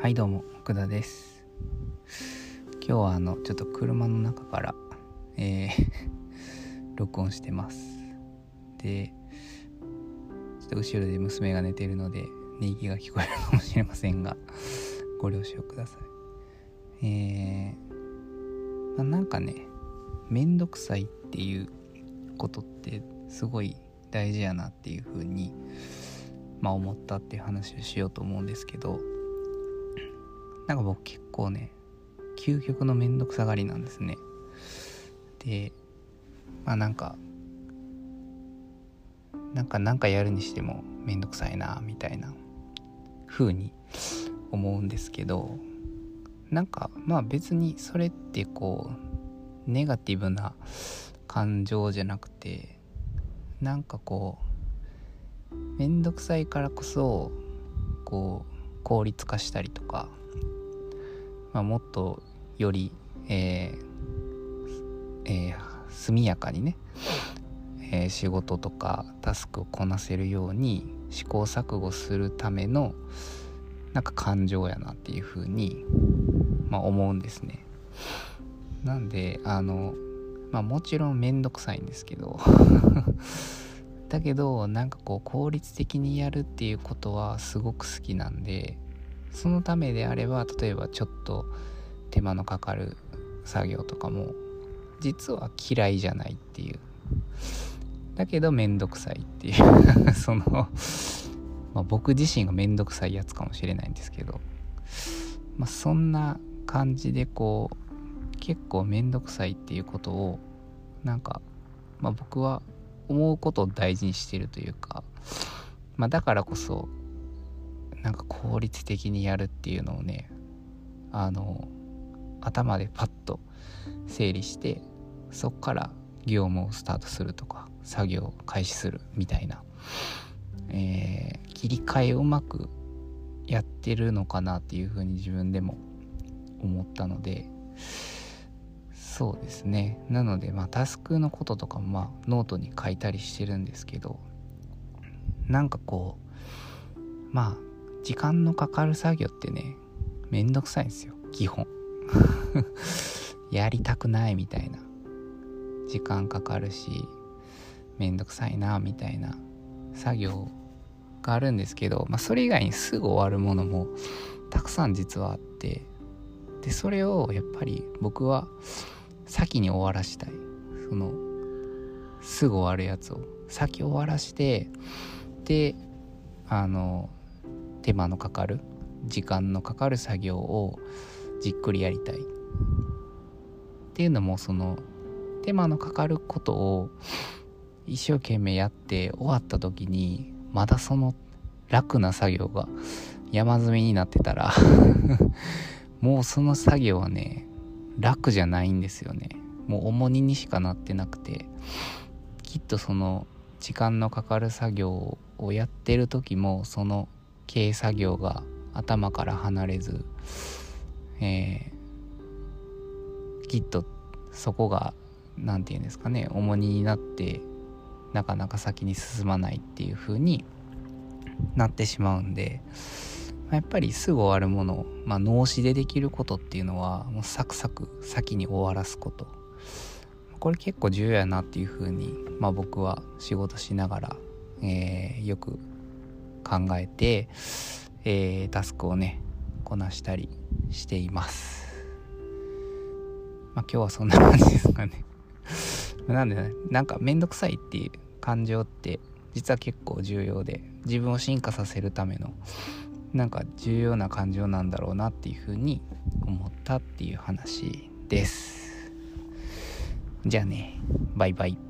はいどうも奥田です。今日はあのちょっと車の中からえー 録音してます。でちょっと後ろで娘が寝てるので寝息が聞こえるかもしれませんがご了承ください。えー、まあ、なんかねめんどくさいっていうことってすごい大事やなっていう風にまあ思ったっていう話をしようと思うんですけどなんか僕結構ね究極のめんどくさがりなんですね。でまあなんかなんかなんかやるにしてもめんどくさいなみたいな風に思うんですけどなんかまあ別にそれってこうネガティブな感情じゃなくてなんかこうめんどくさいからこそこう効率化したりとかまあ、もっとより、えーえー、速やかにね、えー、仕事とかタスクをこなせるように試行錯誤するためのなんか感情やなっていうふうに、まあ、思うんですね。なんであのまあもちろんめんどくさいんですけどだけどなんかこう効率的にやるっていうことはすごく好きなんでそのためであれば例えばちょっと手間のかかる作業とかも実は嫌いじゃないっていう。だけどめんどくさいっていう。その、まあ、僕自身がめんどくさいやつかもしれないんですけど、まあ、そんな感じでこう結構めんどくさいっていうことをなんか、まあ、僕は思うことを大事にしてるというか、まあ、だからこそなんか効率的にやるっていうのをねあの頭でパッと整理してそっから業務をスタートするとか作業を開始するみたいな、えー、切り替えをうまくやってるのかなっていうふうに自分でも思ったのでそうですね。なのでまあタスクのこととかもまあノートに書いたりしてるんですけどなんかこうまあ時間のかかる作業ってねめんどくさいんですよ。基本。やりたくないみたいな。時間かかるしめんどくさいなみたいな。作業があるんですけど、まあ、それ以外にすぐ終わるものもたくさん実はあって。でそれをやっぱり僕は先に終わらしたい。そのすぐ終わるやつを。先終わらしてであの手間のかかる時間のかかる作業をじっくりやりたい。っていうのもその手間のかかることを一生懸命やって終わった時にまだその楽な作業が山積みになってたら もうその作業はね楽じゃないんですよね。もう重荷にしかなってなくてきっとその時間のかかる作業をやってる時もその経営作業が頭から離れず、えー、きっとそこが何て言うんですかね重荷になってなかなか先に進まないっていう風になってしまうんでまやっぱりすぐ終わるものまあ、脳死でできることっていうのはもうサクサク先に終わらすこと。これ結構重要やなっていう風にまあ、僕は仕事しながら、えー、よく考えて、えー、タスクをねこなしたりしています。まあ今日はそんな感じですかね。なんで、ね、なんかめんどくさいっていう感情って実は結構重要で自分を進化させるためのなんか重要な感情なんだろうなっていうふうに思ったっていう話です。じゃあねバイバイ。